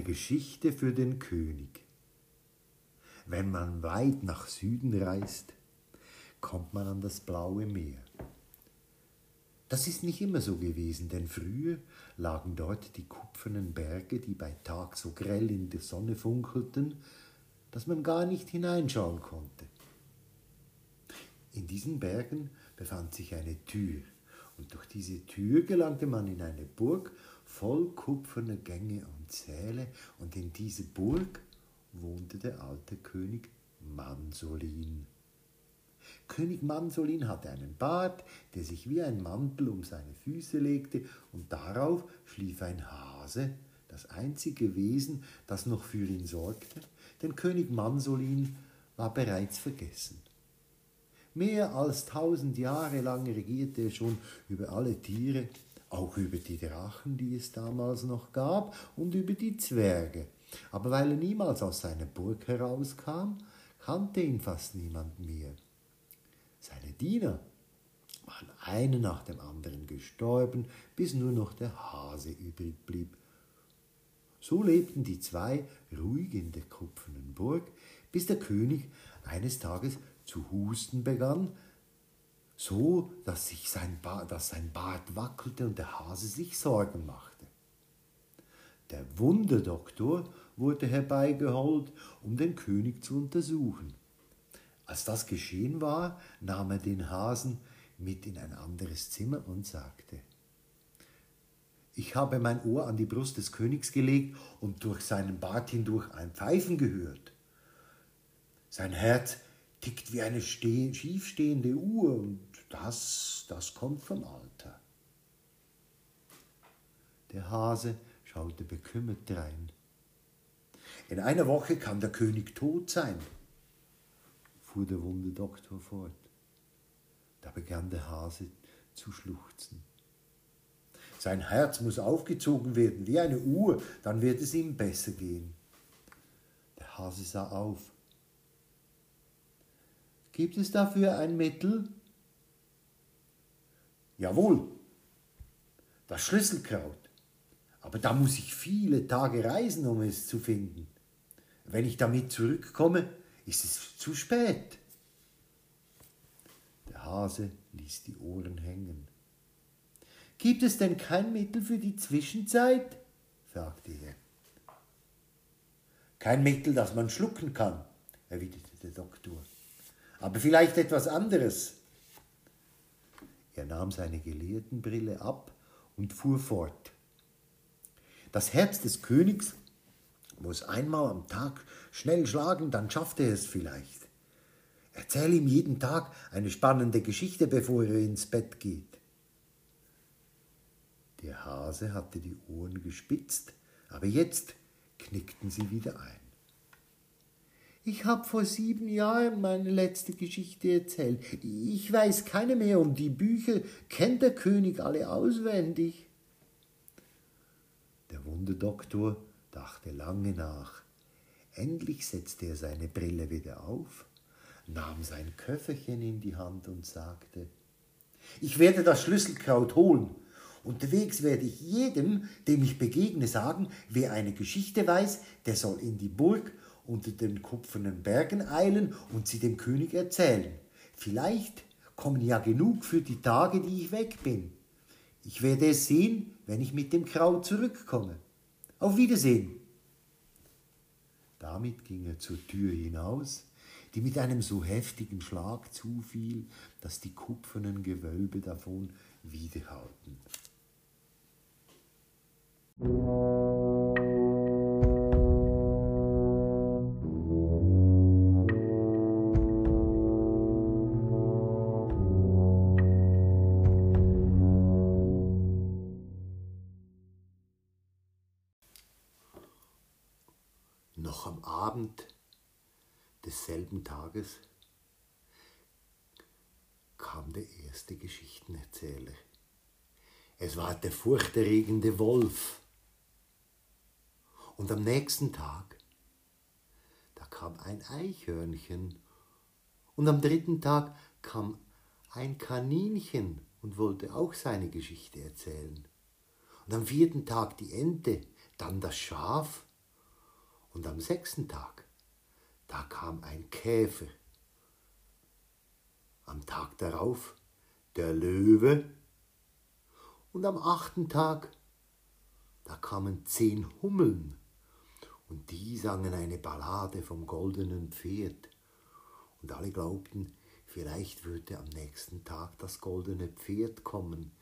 Eine Geschichte für den König. Wenn man weit nach Süden reist, kommt man an das blaue Meer. Das ist nicht immer so gewesen, denn früher lagen dort die kupfernen Berge, die bei Tag so grell in der Sonne funkelten, dass man gar nicht hineinschauen konnte. In diesen Bergen befand sich eine Tür, und durch diese Tür gelangte man in eine Burg voll kupferner Gänge und Säle, und in diese Burg wohnte der alte König Mansolin. König Mansolin hatte einen Bart, der sich wie ein Mantel um seine Füße legte, und darauf schlief ein Hase, das einzige Wesen, das noch für ihn sorgte, denn König Mansolin war bereits vergessen. Mehr als tausend Jahre lang regierte er schon über alle Tiere, auch über die Drachen, die es damals noch gab, und über die Zwerge. Aber weil er niemals aus seiner Burg herauskam, kannte ihn fast niemand mehr. Seine Diener waren einer nach dem anderen gestorben, bis nur noch der Hase übrig blieb. So lebten die zwei ruhig in der kupfernen Burg, bis der König eines Tages zu husten begann, so dass, sich sein, Bart, dass sein Bart wackelte und der Hase sich Sorgen machte. Der Wunderdoktor wurde herbeigeholt, um den König zu untersuchen. Als das geschehen war, nahm er den Hasen mit in ein anderes Zimmer und sagte, ich habe mein Ohr an die Brust des Königs gelegt und durch seinen Bart hindurch ein Pfeifen gehört. Sein Herz tickt wie eine schiefstehende Uhr und das, das kommt vom Alter. Der Hase schaute bekümmert drein. In einer Woche kann der König tot sein fuhr der wunde Doktor fort. Da begann der Hase zu schluchzen. Sein Herz muss aufgezogen werden wie eine Uhr, dann wird es ihm besser gehen. Der Hase sah auf. Gibt es dafür ein Mittel? Jawohl, das Schlüsselkraut. Aber da muss ich viele Tage reisen, um es zu finden. Wenn ich damit zurückkomme, ist es zu spät. Der Hase ließ die Ohren hängen. Gibt es denn kein Mittel für die Zwischenzeit? fragte er. Kein Mittel, das man schlucken kann, erwiderte der Doktor. Aber vielleicht etwas anderes. Er nahm seine Gelehrtenbrille ab und fuhr fort. Das Herz des Königs muss einmal am Tag schnell schlagen, dann schafft er es vielleicht. Erzähl ihm jeden Tag eine spannende Geschichte, bevor er ins Bett geht. Der Hase hatte die Ohren gespitzt, aber jetzt knickten sie wieder ein. Ich habe vor sieben Jahren meine letzte Geschichte erzählt. Ich weiß keine mehr und die Bücher kennt der König alle auswendig. Der Wunderdoktor dachte lange nach. Endlich setzte er seine Brille wieder auf, nahm sein Köfferchen in die Hand und sagte, ich werde das Schlüsselkraut holen. Unterwegs werde ich jedem, dem ich begegne, sagen, wer eine Geschichte weiß, der soll in die Burg unter den kupfernen Bergen eilen und sie dem König erzählen. Vielleicht kommen ja genug für die Tage, die ich weg bin. Ich werde es sehen, wenn ich mit dem Kraut zurückkomme. Auf Wiedersehen. Damit ging er zur Tür hinaus, die mit einem so heftigen Schlag zufiel, dass die kupfernen Gewölbe davon widerhallten. Abend desselben Tages kam der erste Geschichtenerzähler. Es war der furchterregende Wolf. Und am nächsten Tag, da kam ein Eichhörnchen. Und am dritten Tag kam ein Kaninchen und wollte auch seine Geschichte erzählen. Und am vierten Tag die Ente, dann das Schaf Und am sechsten Tag, da kam ein Käfer. Am Tag darauf der Löwe. Und am achten Tag, da kamen zehn Hummeln. Und die sangen eine Ballade vom goldenen Pferd. Und alle glaubten, vielleicht würde am nächsten Tag das goldene Pferd kommen,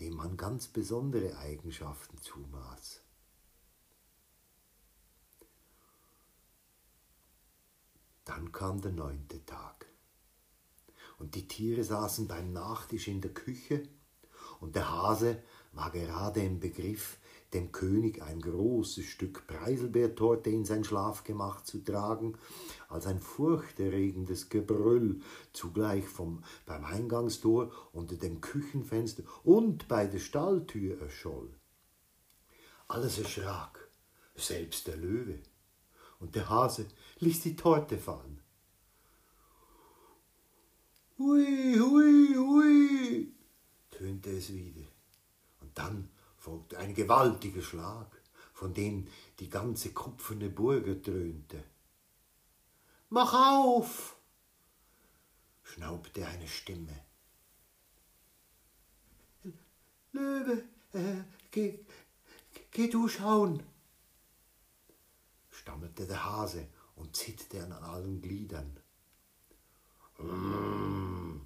dem man ganz besondere Eigenschaften zumaß. Dann kam der neunte Tag. Und die Tiere saßen beim Nachtisch in der Küche, und der Hase war gerade im Begriff, dem König ein großes Stück Preiselbeertorte in sein Schlafgemach zu tragen, als ein furchterregendes Gebrüll zugleich vom, beim Eingangstor, unter dem Küchenfenster und bei der Stalltür erscholl. Alles erschrak, selbst der Löwe, und der Hase ließ die Torte fallen. Hui, hui, hui, tönte es wieder, und dann folgte ein gewaltiger Schlag, von dem die ganze kupferne Burg dröhnte. Mach auf! schnaubte eine Stimme. Löwe, äh, geh, geh du schauen, stammelte der Hase und zitterte an allen Gliedern. Mm,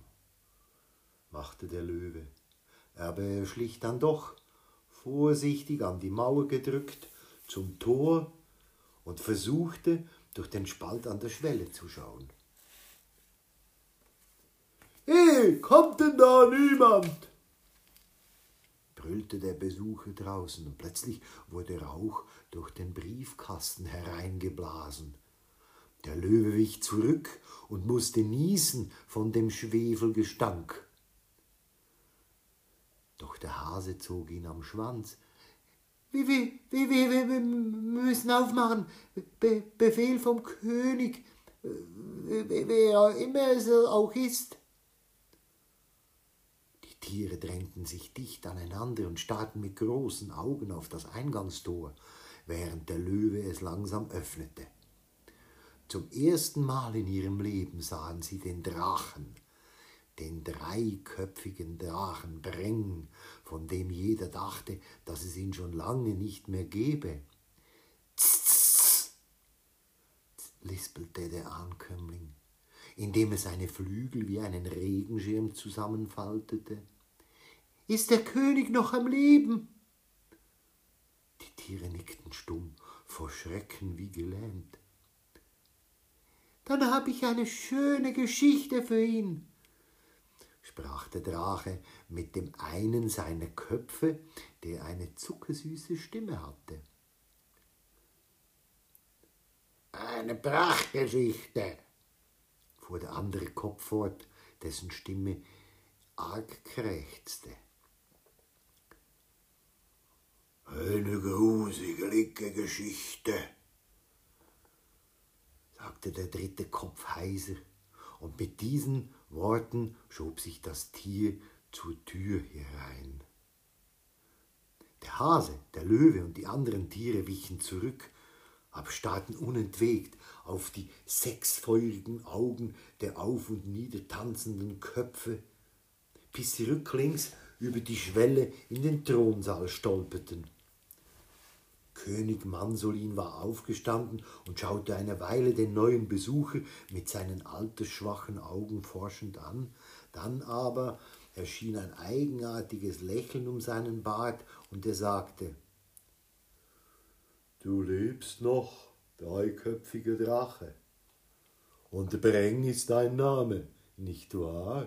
machte der Löwe, aber er schlich dann doch vorsichtig an die Mauer gedrückt zum Tor und versuchte, durch den Spalt an der Schwelle zu schauen. Hey, kommt denn da niemand? Brüllte der Besucher draußen, und plötzlich wurde Rauch durch den Briefkasten hereingeblasen. Der Löwe wich zurück und musste niesen von dem Schwefelgestank. Doch der Hase zog ihn am Schwanz. Wie, wie, wie, wie, wir müssen aufmachen. Be Befehl vom König, wer immer es auch ist. Tiere drängten sich dicht aneinander und starrten mit großen Augen auf das Eingangstor, während der Löwe es langsam öffnete. Zum ersten Mal in ihrem Leben sahen sie den Drachen, den dreiköpfigen Drachen Breng, von dem jeder dachte, dass es ihn schon lange nicht mehr gebe. Tss, lispelte der Ankömmling, indem er seine Flügel wie einen Regenschirm zusammenfaltete. Ist der König noch am Leben? Die Tiere nickten stumm, vor Schrecken wie gelähmt. Dann habe ich eine schöne Geschichte für ihn, sprach der Drache mit dem einen seiner Köpfe, der eine zuckersüße Stimme hatte. Eine Prachtgeschichte, fuhr der andere Kopf fort, dessen Stimme arg krächzte. Eine gruselige Geschichte, sagte der dritte Kopf heiser, und mit diesen Worten schob sich das Tier zur Tür herein. Der Hase, der Löwe und die anderen Tiere wichen zurück, aber starrten unentwegt auf die sechs feurigen Augen der auf und nieder tanzenden Köpfe, bis sie rücklings über die Schwelle in den Thronsaal stolperten. König Mansolin war aufgestanden und schaute eine Weile den neuen Besucher mit seinen altersschwachen Augen forschend an, dann aber erschien ein eigenartiges Lächeln um seinen Bart und er sagte Du lebst noch, dreiköpfiger Drache, und Breng ist dein Name, nicht wahr?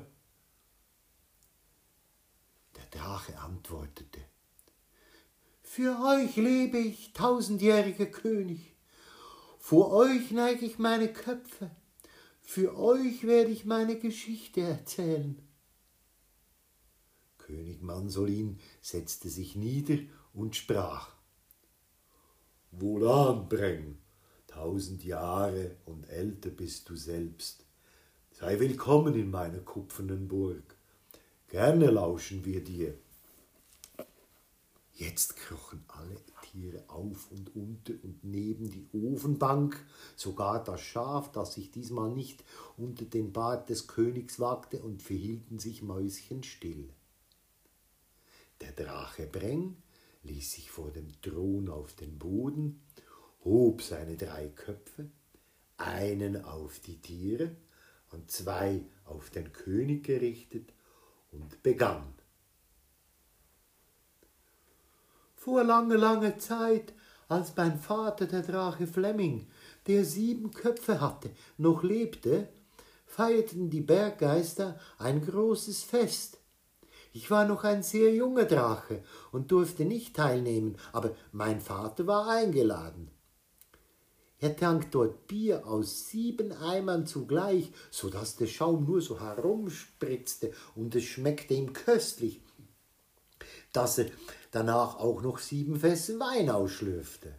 Der Drache antwortete für euch lebe ich, tausendjähriger König. Vor euch neige ich meine Köpfe. Für euch werde ich meine Geschichte erzählen. König Mansolin setzte sich nieder und sprach. Wohlan, Breng, tausend Jahre und älter bist du selbst. Sei willkommen in meiner kupfernen Burg. Gerne lauschen wir dir. Jetzt krochen alle Tiere auf und unter und neben die Ofenbank, sogar das Schaf, das sich diesmal nicht unter den Bart des Königs wagte, und verhielten sich mäuschenstill. Der Drache Breng ließ sich vor dem Thron auf den Boden, hob seine drei Köpfe, einen auf die Tiere und zwei auf den König gerichtet und begann. Vor lange, lange Zeit, als mein Vater, der Drache Flemming, der sieben Köpfe hatte, noch lebte, feierten die Berggeister ein großes Fest. Ich war noch ein sehr junger Drache und durfte nicht teilnehmen, aber mein Vater war eingeladen. Er trank dort Bier aus sieben Eimern zugleich, so dass der Schaum nur so herumspritzte, und es schmeckte ihm köstlich, dass er danach auch noch sieben Fässer Wein ausschlürfte.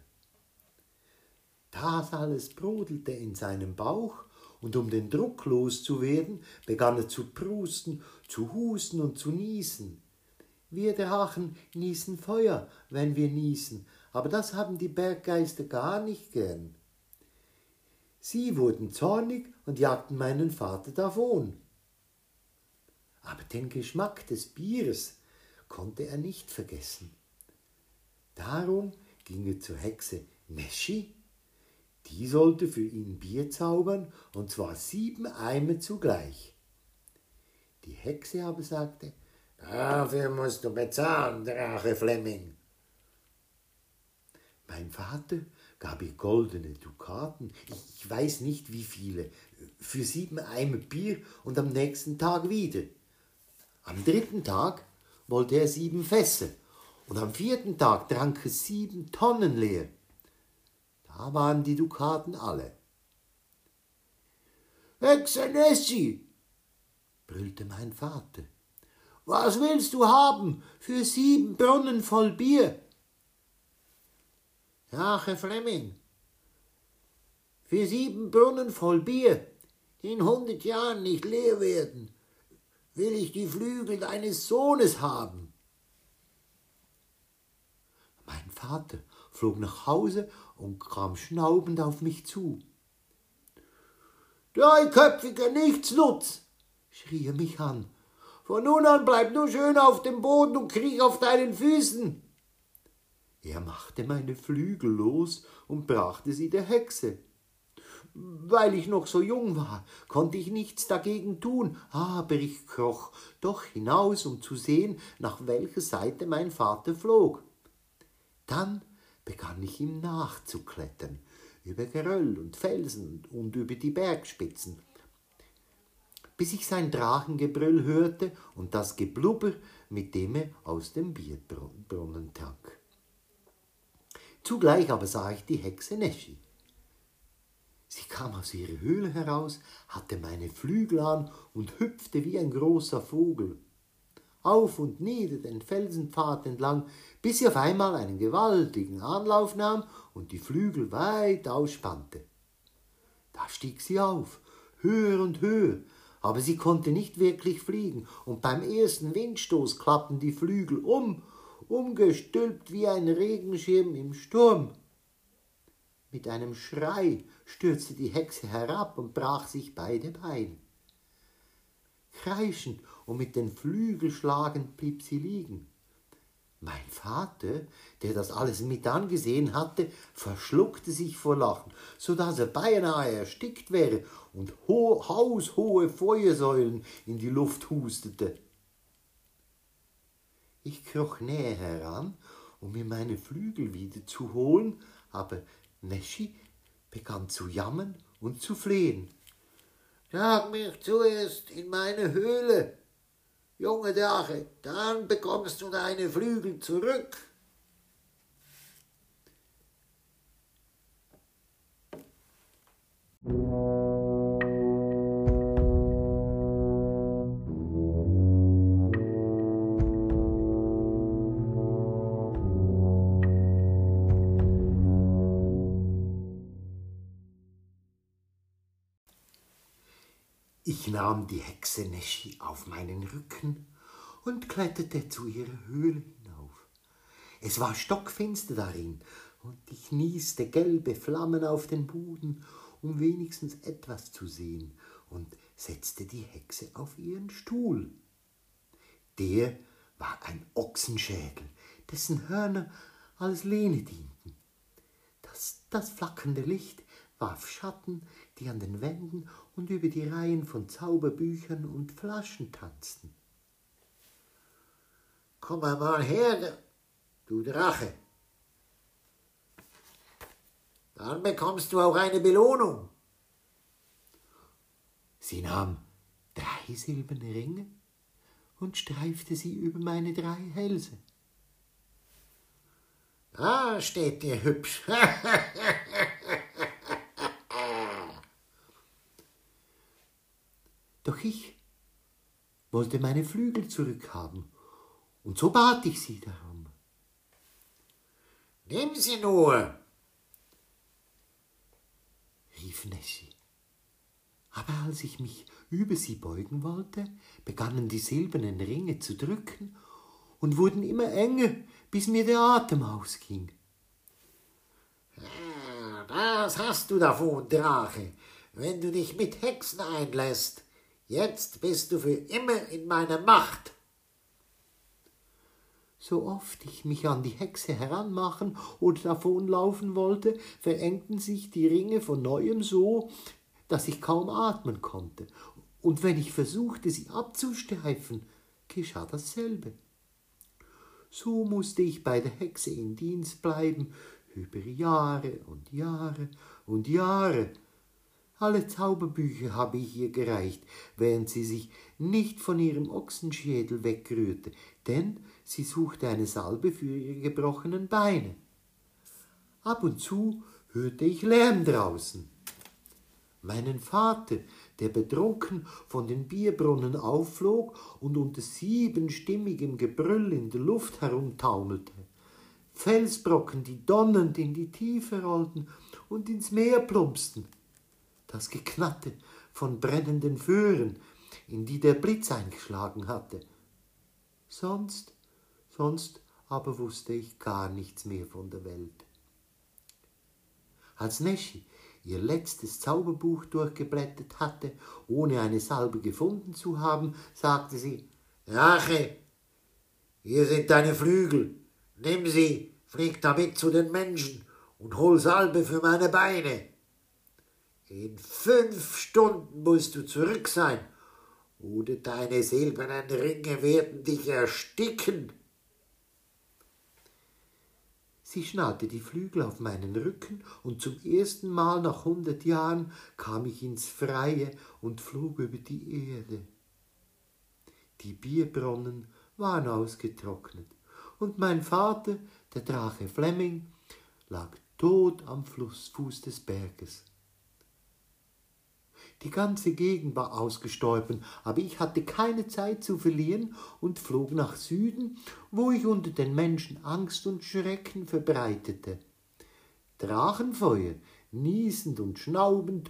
Das alles brodelte in seinem Bauch, und um den Druck loszuwerden, begann er zu prusten, zu husten und zu niesen. Wir Drachen niesen Feuer, wenn wir niesen, aber das haben die Berggeister gar nicht gern. Sie wurden zornig und jagten meinen Vater davon. Aber den Geschmack des Bieres konnte er nicht vergessen. Darum ging er zur Hexe Neschi, die sollte für ihn Bier zaubern, und zwar sieben Eimer zugleich. Die Hexe aber sagte, Dafür musst du bezahlen, Drache Flemming. Mein Vater gab ihr goldene Dukaten, ich weiß nicht wie viele, für sieben Eimer Bier und am nächsten Tag wieder. Am dritten Tag wollte er sieben Fässer und am vierten Tag trank er sieben Tonnen leer. Da waren die Dukaten alle. Excellency, brüllte mein Vater, was willst du haben für sieben Brunnen voll Bier? Ja, Herr Flemming, für sieben Brunnen voll Bier, die in hundert Jahren nicht leer werden, will ich die Flügel deines Sohnes haben. Mein Vater flog nach Hause und kam schnaubend auf mich zu. Dreiköpfiger Nichtsnutz, schrie er mich an. Von nun an bleib nur schön auf dem Boden und kriech auf deinen Füßen. Er machte meine Flügel los und brachte sie der Hexe. Weil ich noch so jung war, konnte ich nichts dagegen tun, aber ich kroch doch hinaus, um zu sehen, nach welcher Seite mein Vater flog. Dann begann ich ihm nachzuklettern, über Geröll und Felsen und über die Bergspitzen, bis ich sein Drachengebrüll hörte und das Geblubber, mit dem er aus dem Bierbrunnen trank. Zugleich aber sah ich die Hexe Neschi. Sie kam aus ihrer Höhle heraus, hatte meine Flügel an und hüpfte wie ein großer Vogel. Auf und nieder den Felsenpfad entlang, bis sie auf einmal einen gewaltigen Anlauf nahm und die Flügel weit ausspannte. Da stieg sie auf, höher und höher, aber sie konnte nicht wirklich fliegen, und beim ersten Windstoß klappten die Flügel um, umgestülpt wie ein Regenschirm im Sturm. Mit einem Schrei stürzte die Hexe herab und brach sich beide Beine. Kreischend und mit den Flügeln schlagend blieb sie liegen. Mein Vater, der das alles mit angesehen hatte, verschluckte sich vor Lachen, so dass er beinahe erstickt wäre und ho haushohe Feuersäulen in die Luft hustete. Ich kroch näher heran, um mir meine Flügel wieder zu holen, aber Neschi begann zu jammern und zu flehen. Trag mich zuerst in meine Höhle, junge Drache, dann bekommst du deine Flügel zurück. Ich nahm die Hexe Neschi auf meinen Rücken und kletterte zu ihrer Höhle hinauf. Es war stockfinster darin, und ich nieste gelbe Flammen auf den Boden, um wenigstens etwas zu sehen, und setzte die Hexe auf ihren Stuhl. Der war ein Ochsenschädel, dessen Hörner als Lehne dienten. Das, das flackernde Licht warf Schatten, die an den Wänden und über die Reihen von Zauberbüchern und Flaschen tanzten. Komm einmal her, du Drache. Dann bekommst du auch eine Belohnung. Sie nahm drei silberne Ringe und streifte sie über meine drei Hälse. Da steht dir hübsch. Doch ich wollte meine Flügel zurückhaben, und so bat ich sie darum. Nimm sie nur, rief Nessie. Aber als ich mich über sie beugen wollte, begannen die silbernen Ringe zu drücken und wurden immer enger, bis mir der Atem ausging. Das hast du davon, Drache, wenn du dich mit Hexen einlässt. Jetzt bist du für immer in meiner Macht. So oft ich mich an die Hexe heranmachen oder davonlaufen wollte, verengten sich die Ringe von neuem so, dass ich kaum atmen konnte, und wenn ich versuchte, sie abzustreifen, geschah dasselbe. So musste ich bei der Hexe in Dienst bleiben, über Jahre und Jahre und Jahre. Alle Zauberbücher habe ich ihr gereicht, während sie sich nicht von ihrem Ochsenschädel wegrührte, denn sie suchte eine Salbe für ihre gebrochenen Beine. Ab und zu hörte ich Lärm draußen. Meinen Vater, der betrunken von den Bierbrunnen aufflog und unter siebenstimmigem Gebrüll in der Luft herumtaumelte. Felsbrocken, die donnernd in die Tiefe rollten und ins Meer plumpsten. Das Geknatte von brennenden Föhren, in die der Blitz eingeschlagen hatte. Sonst, sonst aber wusste ich gar nichts mehr von der Welt. Als Neschi ihr letztes Zauberbuch durchgeblättert hatte, ohne eine Salbe gefunden zu haben, sagte sie Rache, hier sind deine Flügel, nimm sie, flieg damit zu den Menschen und hol Salbe für meine Beine. In fünf Stunden musst du zurück sein, oder deine silbernen Ringe werden dich ersticken. Sie schnallte die Flügel auf meinen Rücken, und zum ersten Mal nach hundert Jahren kam ich ins Freie und flog über die Erde. Die Bierbrunnen waren ausgetrocknet, und mein Vater, der Drache Flemming, lag tot am Flussfuß des Berges. Die ganze Gegend war ausgestorben, aber ich hatte keine Zeit zu verlieren und flog nach Süden, wo ich unter den Menschen Angst und Schrecken verbreitete. Drachenfeuer, niesend und schnaubend,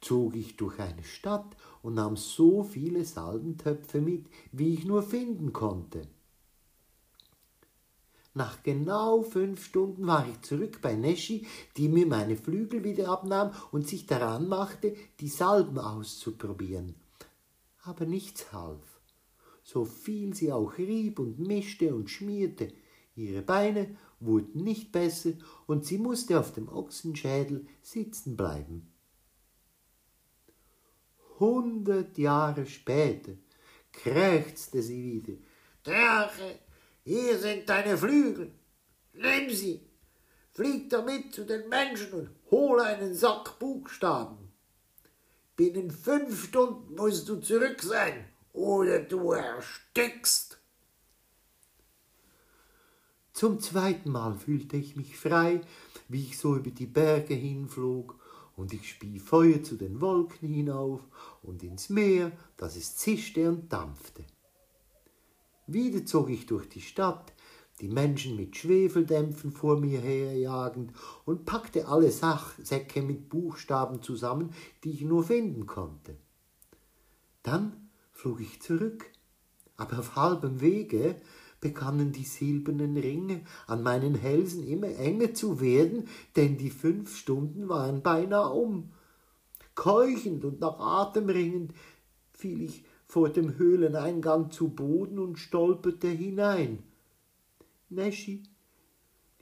zog ich durch eine Stadt und nahm so viele Salbentöpfe mit, wie ich nur finden konnte. Nach genau fünf Stunden war ich zurück bei Neschi, die mir meine Flügel wieder abnahm und sich daran machte, die Salben auszuprobieren. Aber nichts half. So viel sie auch rieb und mischte und schmierte, ihre Beine wurden nicht besser und sie musste auf dem Ochsenschädel sitzen bleiben. Hundert Jahre später krächzte sie wieder. Drache, hier sind deine Flügel. Nimm sie. Flieg damit zu den Menschen und hol einen Sack Buchstaben. Binnen fünf Stunden musst du zurück sein, oder du erstickst. Zum zweiten Mal fühlte ich mich frei, wie ich so über die Berge hinflog, und ich spie Feuer zu den Wolken hinauf und ins Meer, dass es zischte und dampfte. Wieder zog ich durch die Stadt, die Menschen mit Schwefeldämpfen vor mir herjagend und packte alle Sachsäcke mit Buchstaben zusammen, die ich nur finden konnte. Dann flog ich zurück, aber auf halbem Wege begannen die silbernen Ringe an meinen Hälsen immer enger zu werden, denn die fünf Stunden waren beinahe um. Keuchend und nach Atem ringend fiel ich vor dem Höhleneingang zu Boden und stolperte hinein. Neschi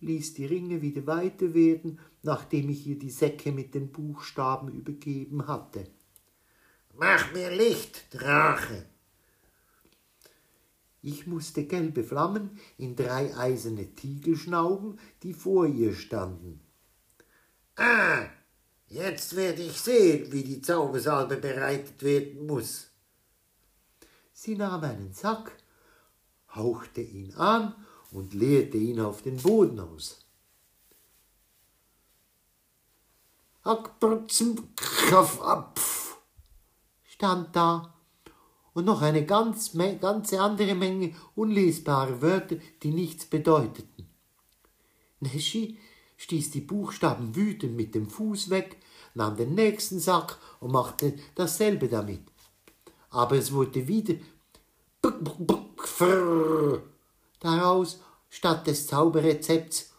ließ die Ringe wieder weiter werden, nachdem ich ihr die Säcke mit den Buchstaben übergeben hatte. Mach mir Licht, Drache! Ich musste gelbe Flammen in drei eiserne Tiegel schnauben, die vor ihr standen. Ah, jetzt werde ich sehen, wie die Zaubersalbe bereitet werden muss. Sie nahm einen Sack, hauchte ihn an und leerte ihn auf den Boden aus. stand da und noch eine ganz, ganze andere Menge unlesbarer Wörter, die nichts bedeuteten. Neschi stieß die Buchstaben wütend mit dem Fuß weg, nahm den nächsten Sack und machte dasselbe damit. Aber es wurde wieder daraus statt des Zauberrezepts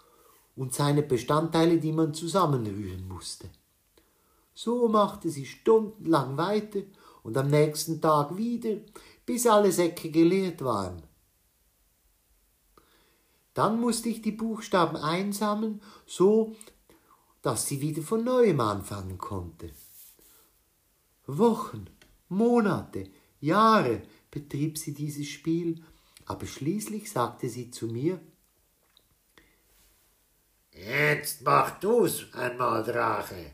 und seine Bestandteile, die man zusammenrühren musste. So machte sie stundenlang weiter und am nächsten Tag wieder, bis alle Säcke geleert waren. Dann musste ich die Buchstaben einsammeln, so dass sie wieder von neuem anfangen konnte. Wochen, Monate, Jahre betrieb sie dieses Spiel, aber schließlich sagte sie zu mir Jetzt mach du's einmal, Drache.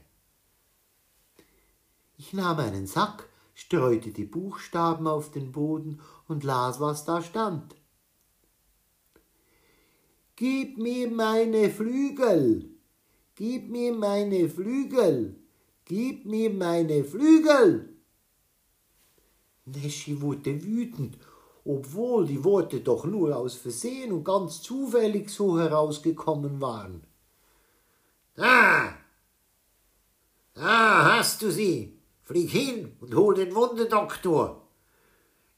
Ich nahm einen Sack, streute die Buchstaben auf den Boden und las, was da stand. Gib mir meine Flügel, gib mir meine Flügel, gib mir meine Flügel. Neschi wurde wütend, obwohl die Worte doch nur aus Versehen und ganz zufällig so herausgekommen waren. Da! Da hast du sie! Flieg hin und hol den Wunderdoktor.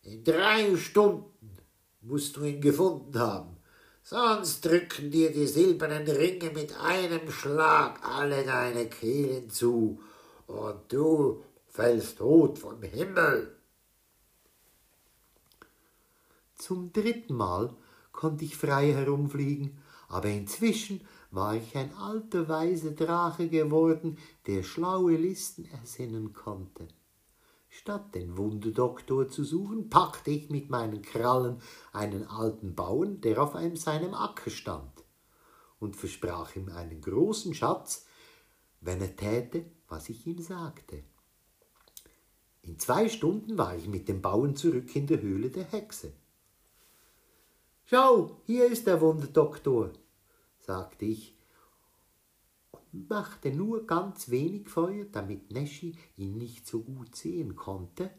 In drei Stunden musst du ihn gefunden haben, sonst drücken dir die silbernen Ringe mit einem Schlag alle deine Kehlen zu und du fällst tot vom Himmel. Zum dritten Mal konnte ich frei herumfliegen, aber inzwischen war ich ein alter weiser Drache geworden, der schlaue Listen ersinnen konnte. Statt den Wunderdoktor zu suchen, packte ich mit meinen Krallen einen alten Bauern, der auf einem seinem Acker stand, und versprach ihm einen großen Schatz, wenn er täte, was ich ihm sagte. In zwei Stunden war ich mit dem Bauern zurück in der Höhle der Hexe. Schau, hier ist der Wunderdoktor, sagte ich und machte nur ganz wenig Feuer, damit Neschi ihn nicht so gut sehen konnte.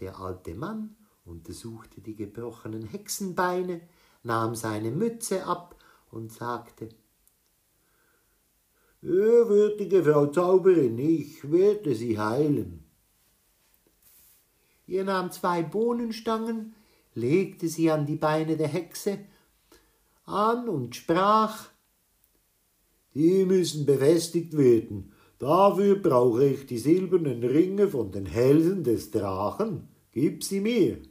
Der alte Mann untersuchte die gebrochenen Hexenbeine, nahm seine Mütze ab und sagte Würdige Frau Zauberin, ich werde Sie heilen. Er nahm zwei Bohnenstangen, legte sie an die Beine der Hexe an und sprach Die müssen befestigt werden. Dafür brauche ich die silbernen Ringe von den Hälsen des Drachen. Gib sie mir.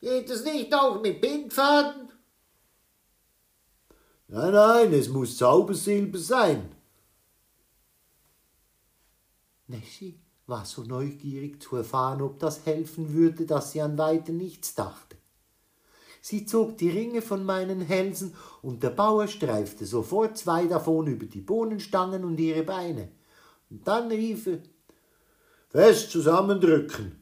Geht es nicht auch mit Bindfaden? Nein, nein, es muss Zaubersilber sein. Neschi war so neugierig zu erfahren, ob das helfen würde, dass sie an weiter nichts dachte. Sie zog die Ringe von meinen Hälsen, und der Bauer streifte sofort zwei davon über die Bohnenstangen und ihre Beine. Und dann rief er Fest zusammendrücken.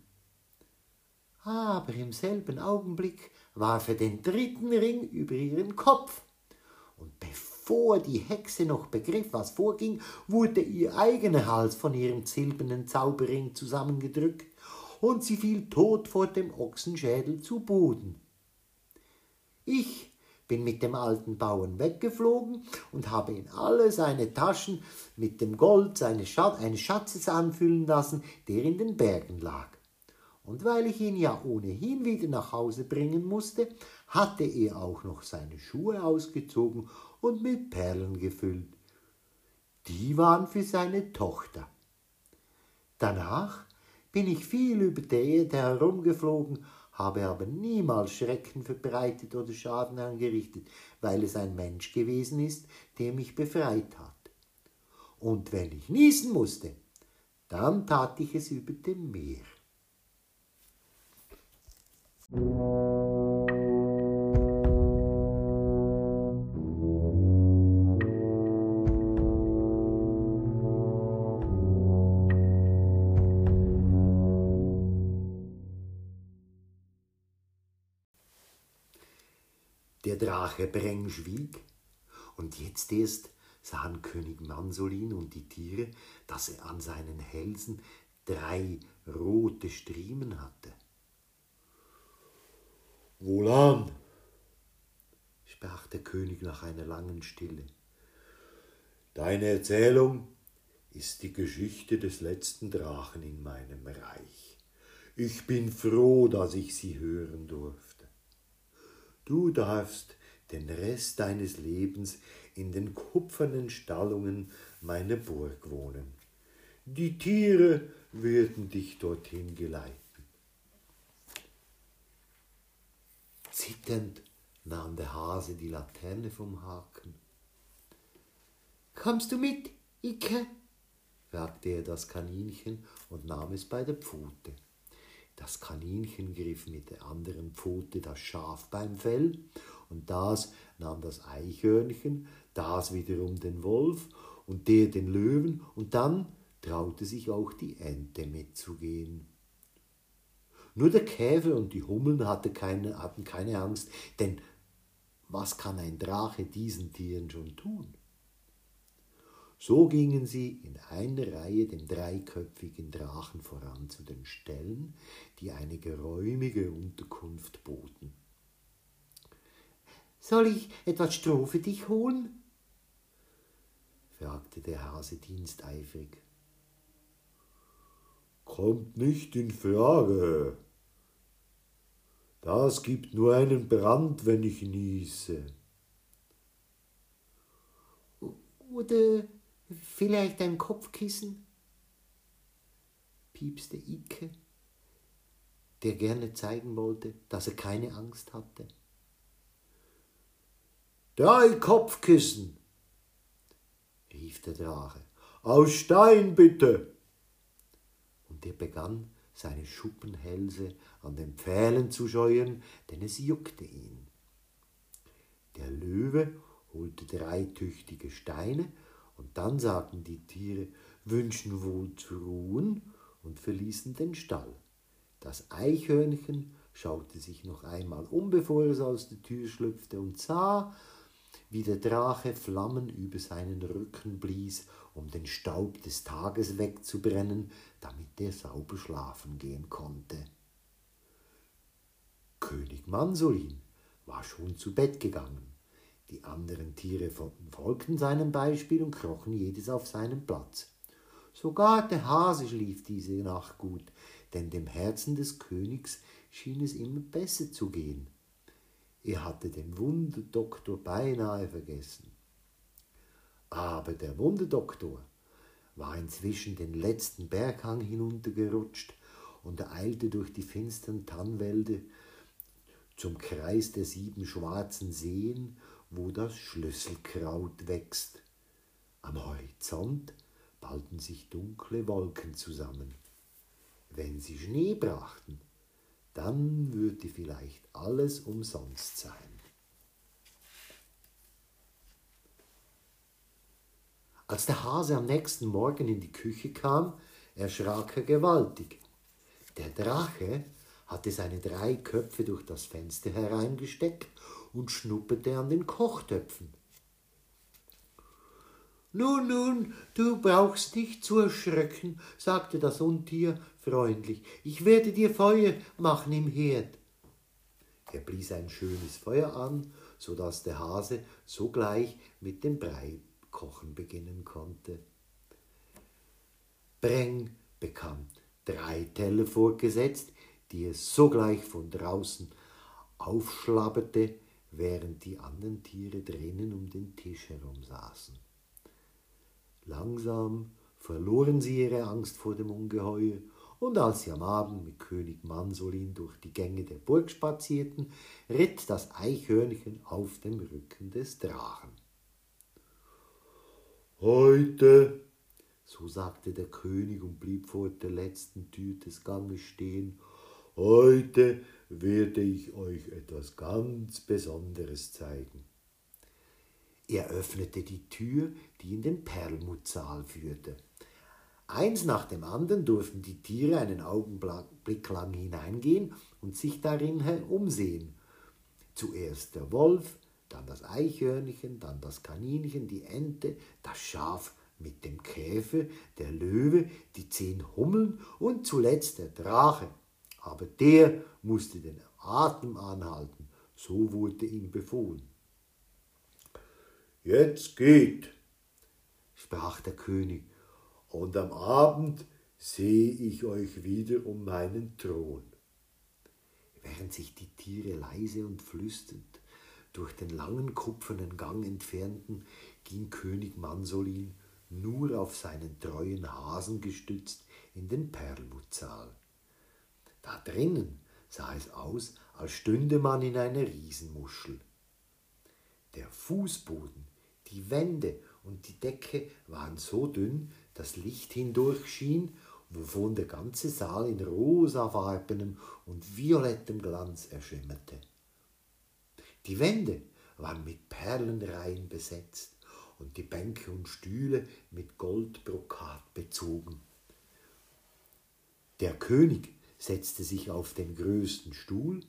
Aber im selben Augenblick warf er den dritten Ring über ihren Kopf. Und bevor Bevor die Hexe noch begriff, was vorging, wurde ihr eigener Hals von ihrem silbernen Zauberring zusammengedrückt, und sie fiel tot vor dem Ochsenschädel zu Boden. Ich bin mit dem alten Bauern weggeflogen und habe in alle seine Taschen mit dem Gold seines Schat eines Schatzes anfüllen lassen, der in den Bergen lag. und weil ich ihn ja ohnehin wieder nach Hause bringen musste, hatte er auch noch seine Schuhe ausgezogen und mit Perlen gefüllt. Die waren für seine Tochter. Danach bin ich viel über der Erde herumgeflogen, habe aber niemals Schrecken verbreitet oder Schaden angerichtet, weil es ein Mensch gewesen ist, der mich befreit hat. Und wenn ich niesen musste, dann tat ich es über dem Meer. Der Drache Breng schwieg, und jetzt erst sahen König Mansolin und die Tiere, dass er an seinen Hälsen drei rote Striemen hatte. Wohlan, sprach der König nach einer langen Stille. Deine Erzählung ist die Geschichte des letzten Drachen in meinem Reich. Ich bin froh, dass ich sie hören durfte. Du darfst den Rest deines Lebens in den kupfernen Stallungen meiner Burg wohnen. Die Tiere werden dich dorthin geleiten. Zitternd nahm der Hase die Laterne vom Haken. Kommst du mit, Icke? fragte er das Kaninchen und nahm es bei der Pfote. Das Kaninchen griff mit der anderen Pfote das Schaf beim Fell und das nahm das Eichhörnchen, das wiederum den Wolf und der den Löwen und dann traute sich auch die Ente mitzugehen. Nur der Käfer und die Hummeln hatten keine, hatten keine Angst, denn was kann ein Drache diesen Tieren schon tun? So gingen sie in einer Reihe dem dreiköpfigen Drachen voran zu den Ställen, die eine geräumige Unterkunft boten. Soll ich etwas Stroh für dich holen? fragte der Hase diensteifrig. Kommt nicht in Frage. Das gibt nur einen Brand, wenn ich niese. Oder Vielleicht ein Kopfkissen? piepste Ike, der gerne zeigen wollte, dass er keine Angst hatte. Drei Kopfkissen, rief der Drache. Aus Stein bitte. Und er begann, seine Schuppenhälse an den Pfählen zu scheuern, denn es juckte ihn. Der Löwe holte drei tüchtige Steine und dann sagten die Tiere, wünschen wohl zu ruhen und verließen den Stall. Das Eichhörnchen schaute sich noch einmal um, bevor es aus der Tür schlüpfte und sah, wie der Drache Flammen über seinen Rücken blies, um den Staub des Tages wegzubrennen, damit er sauber schlafen gehen konnte. König Mansolin war schon zu Bett gegangen. Die anderen Tiere folgten seinem Beispiel und krochen jedes auf seinen Platz. Sogar der Hase schlief diese Nacht gut, denn dem Herzen des Königs schien es immer besser zu gehen. Er hatte den Wunderdoktor beinahe vergessen. Aber der Wunderdoktor war inzwischen den letzten Berghang hinuntergerutscht und eilte durch die finstern Tannwälder zum Kreis der sieben schwarzen Seen wo das Schlüsselkraut wächst. Am Horizont ballten sich dunkle Wolken zusammen. Wenn sie Schnee brachten, dann würde vielleicht alles umsonst sein. Als der Hase am nächsten Morgen in die Küche kam, erschrak er gewaltig. Der Drache hatte seine drei Köpfe durch das Fenster hereingesteckt und schnupperte an den Kochtöpfen. Nun, nun, du brauchst nicht zu erschrecken, sagte das Untier freundlich. Ich werde dir Feuer machen im Herd. Er blies ein schönes Feuer an, so dass der Hase sogleich mit dem Brei kochen beginnen konnte. Breng bekam drei Teller vorgesetzt, die es sogleich von draußen aufschlabberte, während die anderen Tiere drinnen um den Tisch herum saßen. Langsam verloren sie ihre Angst vor dem Ungeheuer, und als sie am Abend mit König Mansolin durch die Gänge der Burg spazierten, ritt das Eichhörnchen auf dem Rücken des Drachen. Heute, so sagte der König und blieb vor der letzten Tür des Ganges stehen, heute werde ich euch etwas ganz Besonderes zeigen. Er öffnete die Tür, die in den Perlmuttsaal führte. Eins nach dem anderen durften die Tiere einen Augenblick lang hineingehen und sich darin umsehen. Zuerst der Wolf, dann das Eichhörnchen, dann das Kaninchen, die Ente, das Schaf mit dem Käfer, der Löwe, die zehn Hummeln und zuletzt der Drache. Aber der musste den Atem anhalten, so wurde ihm befohlen. Jetzt geht, sprach der König, und am Abend sehe ich euch wieder um meinen Thron. Während sich die Tiere leise und flüsternd durch den langen kupfernen Gang entfernten, ging König Mansolin nur auf seinen treuen Hasen gestützt in den Perlmuttsaal. Da drinnen sah es aus, als stünde man in einer Riesenmuschel. Der Fußboden, die Wände und die Decke waren so dünn, dass Licht hindurch schien, wovon der ganze Saal in rosafarbenem und violettem Glanz erschimmerte. Die Wände waren mit Perlenreihen besetzt und die Bänke und Stühle mit Goldbrokat bezogen. Der König setzte sich auf den größten Stuhl,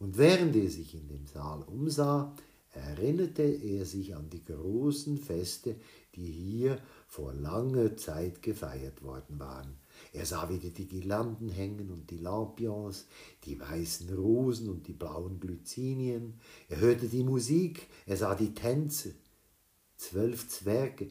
und während er sich in dem Saal umsah, erinnerte er sich an die großen Feste, die hier vor langer Zeit gefeiert worden waren. Er sah wieder die Girlanden hängen und die Lampions, die weißen Rosen und die blauen Glycinien. Er hörte die Musik, er sah die Tänze. Zwölf Zwerge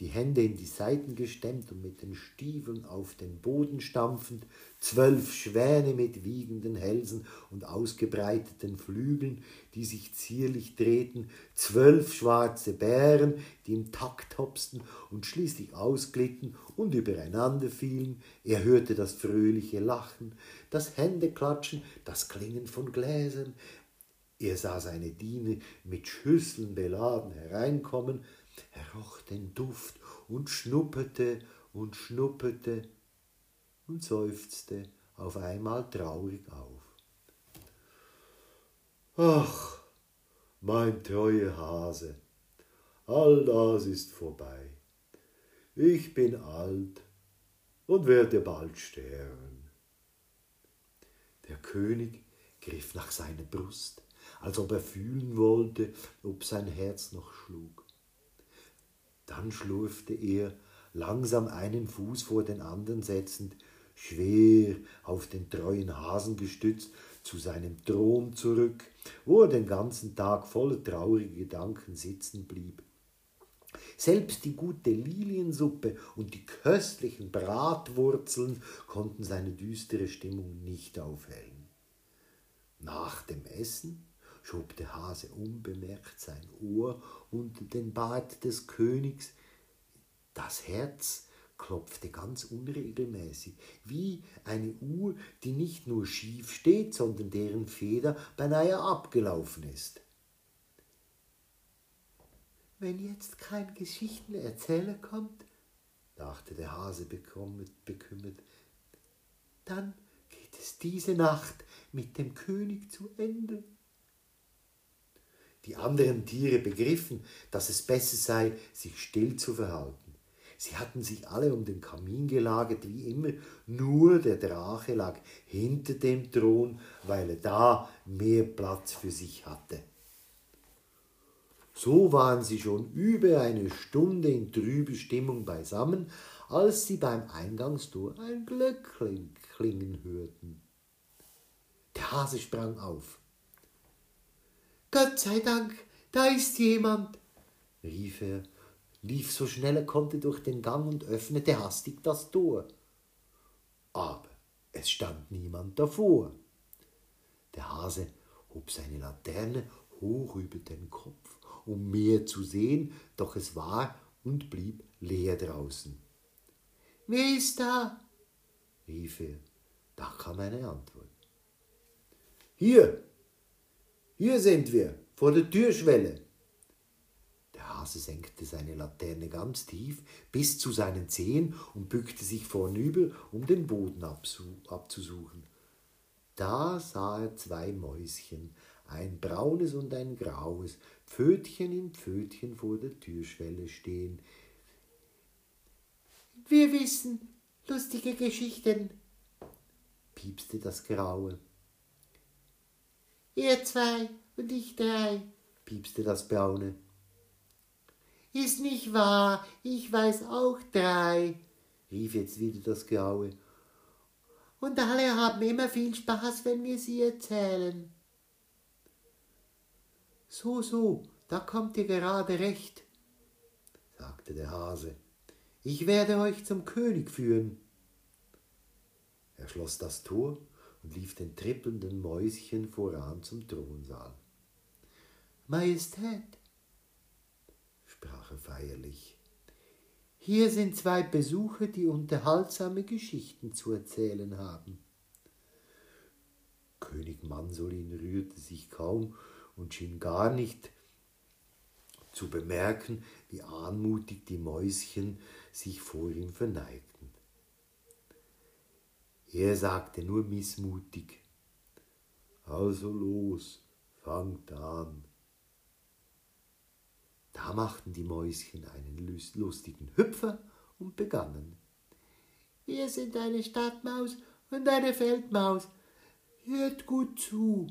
die Hände in die Seiten gestemmt und mit den Stiefeln auf den Boden stampfend, zwölf Schwäne mit wiegenden Hälsen und ausgebreiteten Flügeln, die sich zierlich drehten, zwölf schwarze Bären, die im Takt hopsten und schließlich ausglitten und übereinander fielen. Er hörte das fröhliche Lachen, das Händeklatschen, das Klingen von Gläsern. Er sah seine Diener mit Schüsseln beladen hereinkommen, er roch den Duft und schnupperte und schnupperte und seufzte auf einmal traurig auf. Ach, mein treuer Hase, all das ist vorbei. Ich bin alt und werde bald sterben. Der König griff nach seiner Brust, als ob er fühlen wollte, ob sein Herz noch schlug. Dann schlurfte er, langsam einen Fuß vor den anderen setzend, schwer auf den treuen Hasen gestützt, zu seinem Thron zurück, wo er den ganzen Tag voller trauriger Gedanken sitzen blieb. Selbst die gute Liliensuppe und die köstlichen Bratwurzeln konnten seine düstere Stimmung nicht aufhellen. Nach dem Essen schob der Hase unbemerkt sein Ohr unter den Bart des Königs. Das Herz klopfte ganz unregelmäßig, wie eine Uhr, die nicht nur schief steht, sondern deren Feder beinahe abgelaufen ist. Wenn jetzt kein Geschichtenerzähler kommt, dachte der Hase bekümmert, dann geht es diese Nacht mit dem König zu Ende. Die anderen Tiere begriffen, dass es besser sei, sich still zu verhalten. Sie hatten sich alle um den Kamin gelagert, wie immer, nur der Drache lag hinter dem Thron, weil er da mehr Platz für sich hatte. So waren sie schon über eine Stunde in trübe Stimmung beisammen, als sie beim Eingangstor ein Glöckchen klingen hörten. Der Hase sprang auf. Gott sei Dank, da ist jemand, rief er, lief so schnell er konnte durch den Gang und öffnete hastig das Tor. Aber Es stand niemand davor. Der Hase hob seine Laterne hoch über den Kopf, um mehr zu sehen, doch es war und blieb leer draußen. Wer ist da? rief er. Da kam eine Antwort. Hier, hier sind wir, vor der Türschwelle. Der Hase senkte seine Laterne ganz tief bis zu seinen Zehen und bückte sich vornüber, um den Boden abzusuchen. Da sah er zwei Mäuschen, ein braunes und ein graues, Pfötchen in Pfötchen vor der Türschwelle stehen. Wir wissen lustige Geschichten, piepste das Graue. Ihr zwei und ich drei, piepste das Braune. Ist nicht wahr, ich weiß auch drei, rief jetzt wieder das Graue. Und alle haben immer viel Spaß, wenn wir sie erzählen. So, so, da kommt ihr gerade recht, sagte der Hase. Ich werde euch zum König führen. Er schloss das Tor und lief den trippelnden Mäuschen voran zum Thronsaal. Majestät, sprach er feierlich, hier sind zwei Besucher, die unterhaltsame Geschichten zu erzählen haben. König Mansolin rührte sich kaum und schien gar nicht zu bemerken, wie anmutig die Mäuschen sich vor ihm verneigten. Er sagte nur missmutig, also los, fangt an. Da machten die Mäuschen einen lustigen Hüpfer und begannen. Wir sind eine Stadtmaus und eine Feldmaus. Hört gut zu.